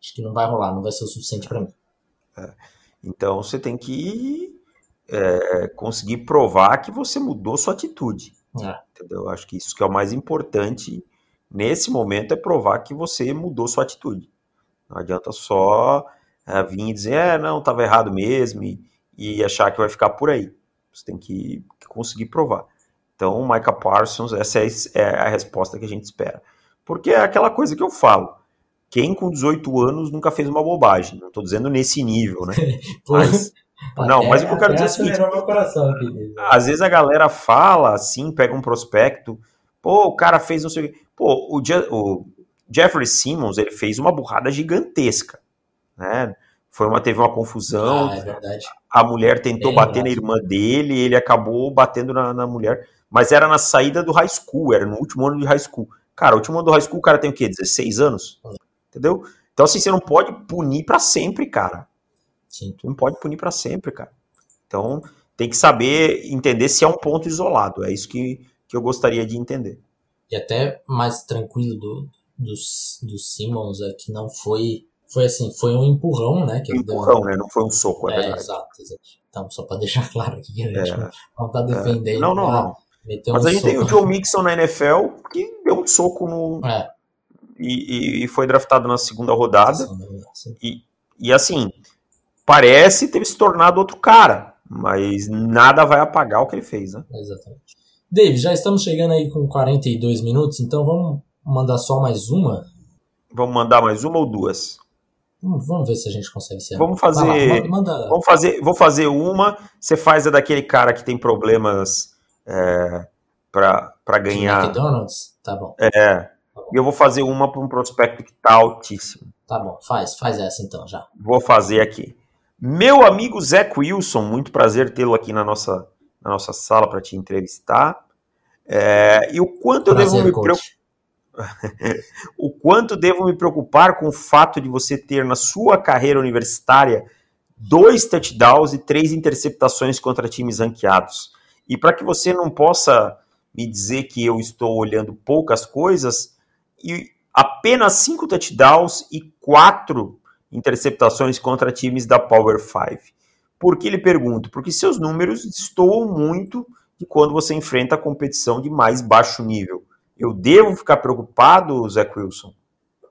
acho que não vai rolar, não vai ser o suficiente para mim. É, então você tem que é, conseguir provar que você mudou sua atitude. É. Entendeu? Acho que isso que é o mais importante nesse momento é provar que você mudou sua atitude. Não adianta só é, vir e dizer, é, não, estava errado mesmo, e, e, achar que vai ficar por aí. Você tem que, que conseguir provar. Então, Micah Parsons, essa é, é a resposta que a gente espera. Porque é aquela coisa que eu falo. Quem com 18 anos nunca fez uma bobagem? Não estou dizendo nesse nível, né? Mas, não, mas o que eu quero dizer é o seguinte: às vezes a galera fala assim, pega um prospecto, pô, o cara fez não sei o quê. Pô, o, Je o Jeffrey Simmons, ele fez uma burrada gigantesca, né? Foi uma, teve uma confusão. Ah, é verdade. A mulher tentou é bater na irmã dele, ele acabou batendo na, na, mulher. Mas era na saída do high school, era no último ano de high school. Cara, o último ano do high school, o cara tem o quê? 16 anos? Entendeu? Então, assim, você não pode punir para sempre, cara. Sim. Tu não pode punir para sempre, cara. Então, tem que saber entender se é um ponto isolado. É isso que, que eu gostaria de entender. E até mais tranquilo do, do, do Simmons é que não foi. Foi assim, foi um empurrão, né? Que um empurrão, deu... né? Não foi um soco, é, é verdade. Exato, exato. Então, só para deixar claro aqui que a gente é, não tá defendendo. É. Não, não, não. Mas um a gente soco. tem o Joe Mixon na NFL que deu um soco no. É. E, e, foi draftado na segunda rodada. E, e assim, parece ter se tornado outro cara, mas nada vai apagar o que ele fez, né? Exatamente. Dave, já estamos chegando aí com 42 minutos, então vamos mandar só mais uma? Vamos mandar mais uma ou duas? Vamos ver se a gente consegue ser. Vamos fazer. Lá, manda... Vamos fazer. Vou fazer uma. Você faz a daquele cara que tem problemas é, para ganhar. De McDonald's? Tá bom. É. E eu vou fazer uma para um prospecto que tá altíssimo. Tá bom, faz, faz essa então já. Vou fazer aqui. Meu amigo Zé Wilson, muito prazer tê-lo aqui na nossa, na nossa sala para te entrevistar. É, e o quanto prazer, eu devo me preocupar o quanto devo me preocupar com o fato de você ter na sua carreira universitária dois touchdowns e três interceptações contra times ranqueados. E para que você não possa me dizer que eu estou olhando poucas coisas, e apenas cinco touchdowns e quatro interceptações contra times da Power 5. Por que lhe pergunto? Porque seus números destoam muito de quando você enfrenta a competição de mais baixo nível. Eu devo ficar preocupado, Zé Wilson?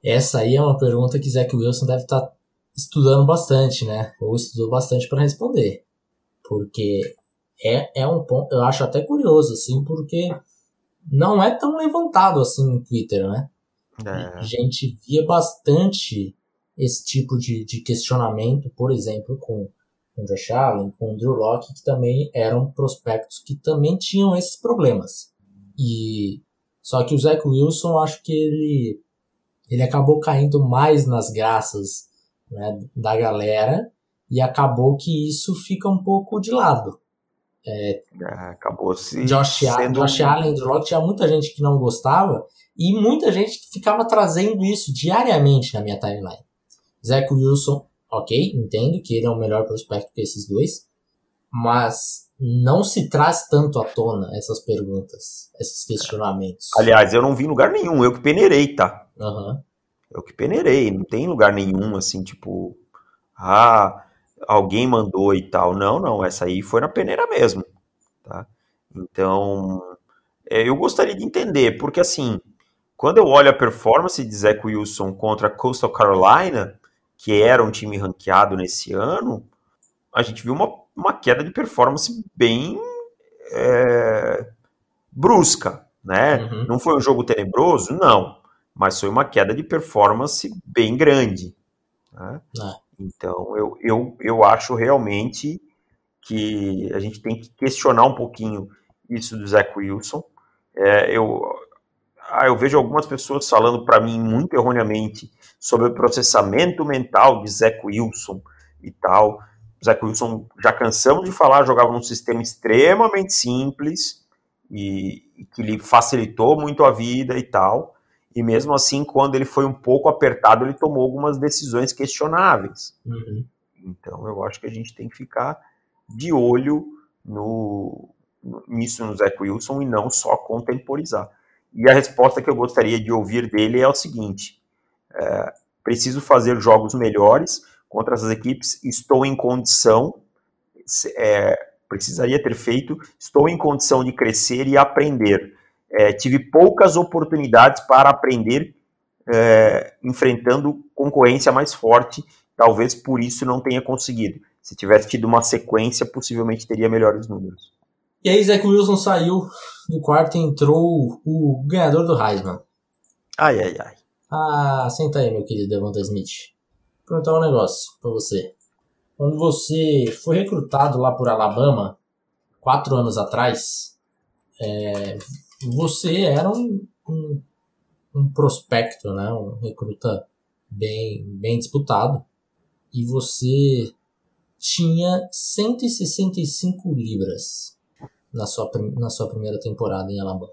Essa aí é uma pergunta que Zé Wilson deve estar tá estudando bastante, né? Ou estudou bastante para responder. Porque é, é um ponto, eu acho até curioso, assim, porque não é tão levantado assim no Twitter, né? É. A gente via bastante esse tipo de, de questionamento, por exemplo, com, com Josh Allen, com Drew Locke, que também eram prospectos que também tinham esses problemas. E só que o Zach Wilson, acho que ele, ele acabou caindo mais nas graças né, da galera e acabou que isso fica um pouco de lado. É, é acabou se Josh, sendo... Josh Allen Rock tinha muita gente que não gostava e muita gente ficava trazendo isso diariamente na minha timeline. Zach Wilson, ok, entendo que ele é o melhor prospecto que esses dois, mas não se traz tanto à tona essas perguntas, esses questionamentos. Aliás, eu não vi em lugar nenhum, eu que peneirei, tá? Uhum. Eu que peneirei, não tem lugar nenhum assim, tipo, ah, alguém mandou e tal. Não, não, essa aí foi na peneira mesmo, tá? Então, é, eu gostaria de entender, porque assim, quando eu olho a performance de Zach Wilson contra Coastal Carolina, que era um time ranqueado nesse ano, a gente viu uma uma queda de performance bem é, brusca, né? Uhum. Não foi um jogo tenebroso, não, mas foi uma queda de performance bem grande. Né? É. Então eu, eu, eu acho realmente que a gente tem que questionar um pouquinho isso do Zach Wilson. É, eu, ah, eu vejo algumas pessoas falando para mim muito erroneamente sobre o processamento mental de Zach Wilson e tal. Zach Wilson, já cansamos de falar, jogava num sistema extremamente simples e, e, que lhe facilitou muito a vida e tal. E mesmo assim, quando ele foi um pouco apertado, ele tomou algumas decisões questionáveis. Uhum. Então, eu acho que a gente tem que ficar de olho no, nisso no Zach Wilson e não só contemporizar. E a resposta que eu gostaria de ouvir dele é o seguinte: é, preciso fazer jogos melhores contra essas equipes, estou em condição, é, precisaria ter feito, estou em condição de crescer e aprender. É, tive poucas oportunidades para aprender é, enfrentando concorrência mais forte, talvez por isso não tenha conseguido. Se tivesse tido uma sequência, possivelmente teria melhores números. E aí, Zach Wilson saiu do quarto e entrou o ganhador do Heisman. Ai, ai, ai. Ah, senta aí, meu querido Devonta Smith perguntar um negócio para você. Quando você foi recrutado lá por Alabama, quatro anos atrás, é, você era um, um, um, prospecto, né? um recruta bem, bem disputado, e você tinha 165 libras na sua, na sua primeira temporada em Alabama.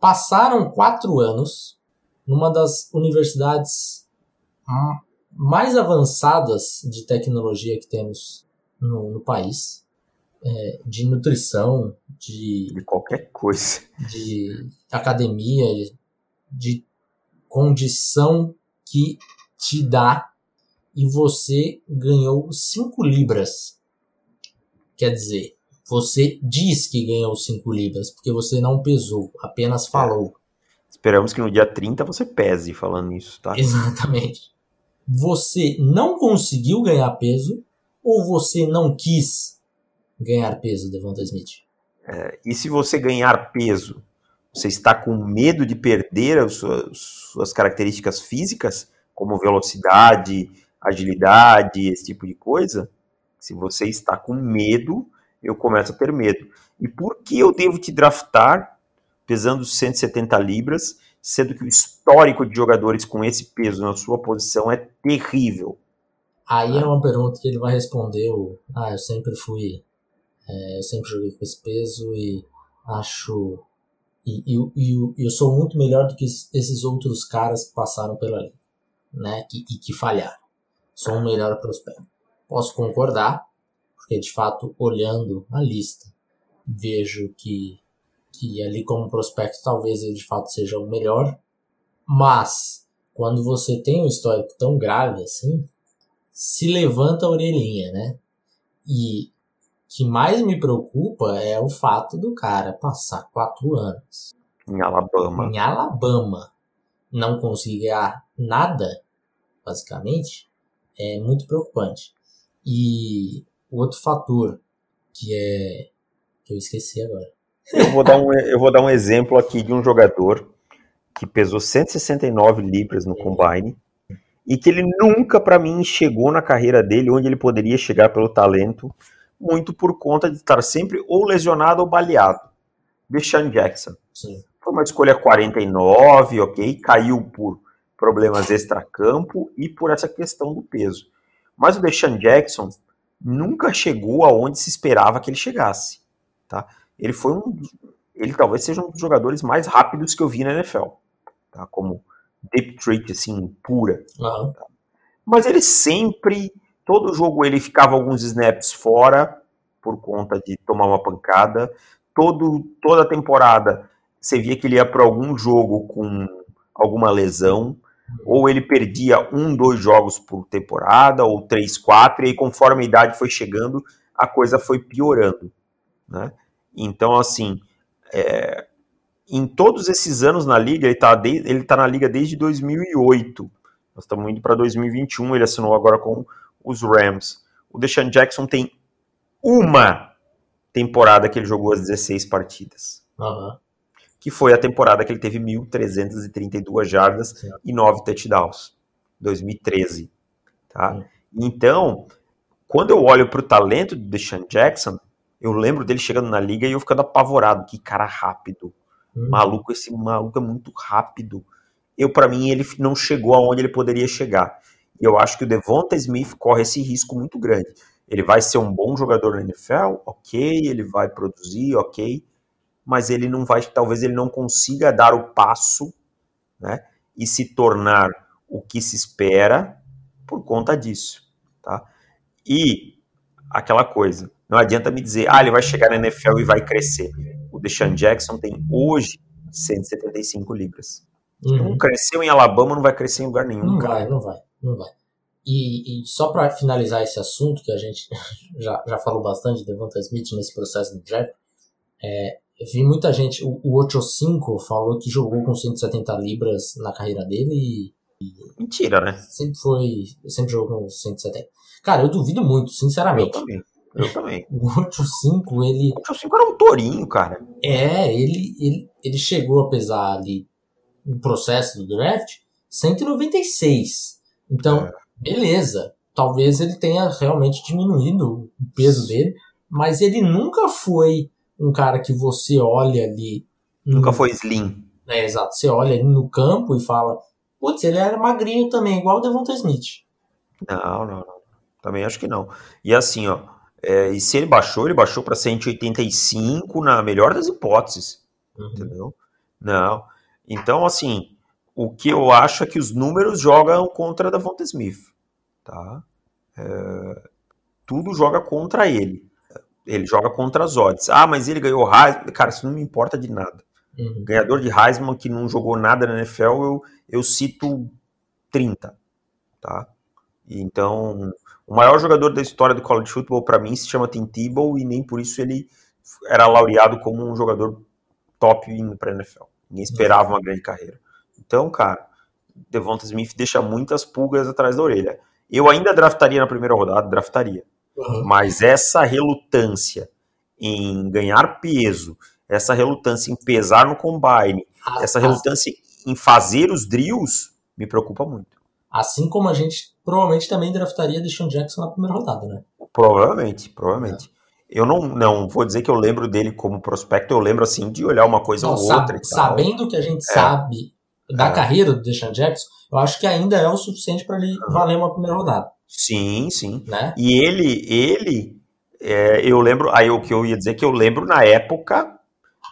Passaram quatro anos numa das universidades mais avançadas de tecnologia que temos no, no país, é, de nutrição, de, de qualquer coisa, de academia, de condição que te dá e você ganhou 5 libras. Quer dizer, você diz que ganhou 5 libras, porque você não pesou, apenas falou. Esperamos que no dia 30 você pese falando isso, tá? Exatamente você não conseguiu ganhar peso ou você não quis ganhar peso, Devonta Smith? É, e se você ganhar peso, você está com medo de perder as suas, suas características físicas, como velocidade, agilidade, esse tipo de coisa? Se você está com medo, eu começo a ter medo. E por que eu devo te draftar pesando 170 libras, sendo que o histórico de jogadores com esse peso na sua posição é terrível? Aí é uma pergunta que ele vai responder: o, ah, eu sempre fui, é, eu sempre joguei com esse peso e acho e, e, e, eu sou muito melhor do que esses outros caras que passaram pela liga, né? Que, e que falharam. Sou um melhor prospecto. Posso concordar, porque de fato, olhando a lista, vejo que, que ali como prospecto talvez ele de fato seja o melhor. Mas, quando você tem um histórico tão grave assim, se levanta a orelhinha, né? E que mais me preocupa é o fato do cara passar quatro anos em Alabama. Em Alabama não conseguir nada, basicamente, é muito preocupante. E o outro fator que é que eu esqueci agora. Eu vou dar um, eu vou dar um exemplo aqui de um jogador que pesou 169 libras no combine e que ele nunca para mim chegou na carreira dele onde ele poderia chegar pelo talento muito por conta de estar sempre ou lesionado ou baleado. Deshaun Jackson. Sim. Foi uma escolha 49, ok? Caiu por problemas extracampo e por essa questão do peso. Mas o Deshaun Jackson nunca chegou aonde se esperava que ele chegasse, tá? Ele foi um, ele talvez seja um dos jogadores mais rápidos que eu vi na NFL, tá? Como deep treat assim pura. Uhum. Tá? Mas ele sempre Todo jogo ele ficava alguns snaps fora por conta de tomar uma pancada. Todo, toda temporada você via que ele ia para algum jogo com alguma lesão, ou ele perdia um, dois jogos por temporada, ou três, quatro, e aí conforme a idade foi chegando, a coisa foi piorando. Né? Então, assim, é, em todos esses anos na liga, ele está ele tá na liga desde 2008. Nós estamos indo para 2021, ele assinou agora com os Rams. O Deshaun Jackson tem uma temporada que ele jogou as 16 partidas. Uhum. Que foi a temporada que ele teve 1.332 jardas Sim. e 9 touchdowns. 2013. Tá? Sim. Então, quando eu olho para o talento do Deshaun Jackson, eu lembro dele chegando na liga e eu ficando apavorado. Que cara rápido. Hum. Maluco, esse maluco é muito rápido. Eu, para mim, ele não chegou aonde ele poderia chegar. E eu acho que o Devonta Smith corre esse risco muito grande. Ele vai ser um bom jogador na NFL, ok, ele vai produzir, ok, mas ele não vai, talvez ele não consiga dar o passo, né, e se tornar o que se espera por conta disso, tá? E aquela coisa, não adianta me dizer, ah, ele vai chegar na NFL e vai crescer. O Deshaun Jackson tem hoje 175 libras. Uhum. Não cresceu em Alabama, não vai crescer em lugar nenhum. Não cara. vai, não vai. Não vai. E, e só para finalizar esse assunto, que a gente já, já falou bastante de Devonta Smith nesse processo do draft, é, vi muita gente, o, o Ocho 5 falou que jogou com 170 libras na carreira dele e, Mentira, né? Sempre foi, sempre jogou com 170. Cara, eu duvido muito, sinceramente. Eu também. Eu também. O 85, ele. O 85 era um tourinho, cara. É, ele, ele, ele chegou a pesar ali no processo do draft 196. Então, é. beleza. Talvez ele tenha realmente diminuído o peso dele, mas ele nunca foi um cara que você olha ali. Nunca no... foi slim. É, exato. Você olha ali no campo e fala, putz, ele era magrinho também, igual o Devonta Smith. Não, não, não. Também acho que não. E assim, ó, é, e se ele baixou, ele baixou para 185 na melhor das hipóteses. Uhum. Entendeu? Não. Então, assim, o que eu acho é que os números jogam contra Davonta Smith. Tá? É, tudo joga contra ele. Ele joga contra as odds. Ah, mas ele ganhou Heisman. Cara, isso não me importa de nada. Uhum. Ganhador de Heisman que não jogou nada na NFL, eu, eu cito 30. Tá? Então, o maior jogador da história do college football para mim se chama Tim Tebow e nem por isso ele era laureado como um jogador top indo para NFL. Ninguém esperava uma grande carreira. Então, cara, Devonta Smith deixa muitas pulgas atrás da orelha. Eu ainda draftaria na primeira rodada, draftaria. Uhum. Mas essa relutância em ganhar peso, essa relutância em pesar no combine, ah, essa relutância em fazer os drills, me preocupa muito. Assim como a gente provavelmente também draftaria Deshaun Jackson na primeira rodada, né? Provavelmente, provavelmente. É. Eu não, não vou dizer que eu lembro dele como prospecto, eu lembro assim de olhar uma coisa não, ou outra. Sabendo que a gente é. sabe da é. carreira do Deshaun Jackson, eu acho que ainda é o suficiente para ele valer uma primeira rodada. Sim, sim. Né? E ele, ele, é, eu lembro, aí o que eu ia dizer que eu lembro na época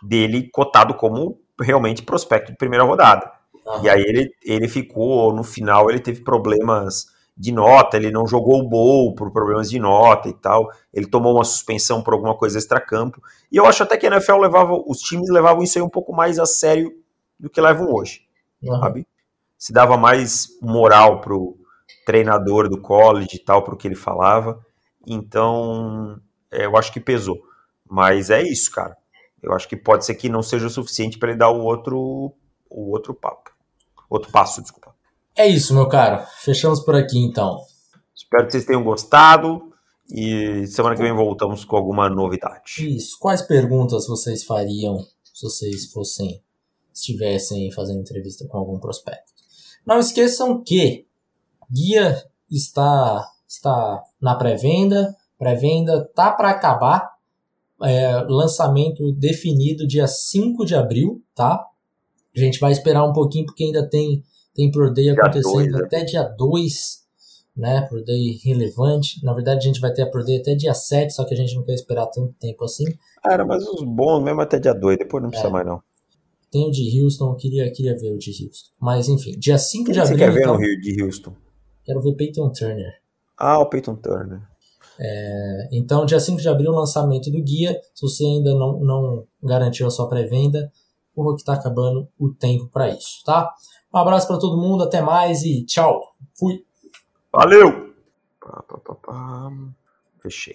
dele cotado como realmente prospecto de primeira rodada. Uhum. E aí ele, ele ficou, no final ele teve problemas de nota, ele não jogou o bowl por problemas de nota e tal, ele tomou uma suspensão por alguma coisa extra-campo, e eu acho até que a NFL levava, os times levavam isso aí um pouco mais a sério do que levam hoje, uhum. sabe? Se dava mais moral pro treinador do college e tal, pro que ele falava, então é, eu acho que pesou, mas é isso, cara, eu acho que pode ser que não seja o suficiente para ele dar o outro, o outro papo, outro passo, desculpa. É isso, meu caro. Fechamos por aqui então. Espero que vocês tenham gostado e semana que vem voltamos com alguma novidade. Isso. Quais perguntas vocês fariam se vocês fossem estivessem fazendo entrevista com algum prospecto? Não esqueçam que guia está está na pré-venda, pré-venda tá para acabar. É, lançamento definido dia 5 de abril, tá? A gente vai esperar um pouquinho porque ainda tem tem Pro Day acontecendo dois, né? até dia 2, né? Pro Day relevante. Na verdade, a gente vai ter a Pro Day até dia 7, só que a gente não quer esperar tanto tempo assim. Cara, mas os bons mesmo até dia 2, depois não precisa é. mais não. Tem o de Houston, eu queria, queria ver o de Houston. Mas enfim, dia 5 de abril. Você quer ver então, o Rio de Houston? Quero ver Peyton Turner. Ah, o Peyton Turner. É, então, dia 5 de abril, lançamento do guia. Se você ainda não, não garantiu a sua pré-venda, porra que tá acabando o tempo para isso, tá? Um abraço para todo mundo, até mais e tchau. Fui. Valeu! Fechei.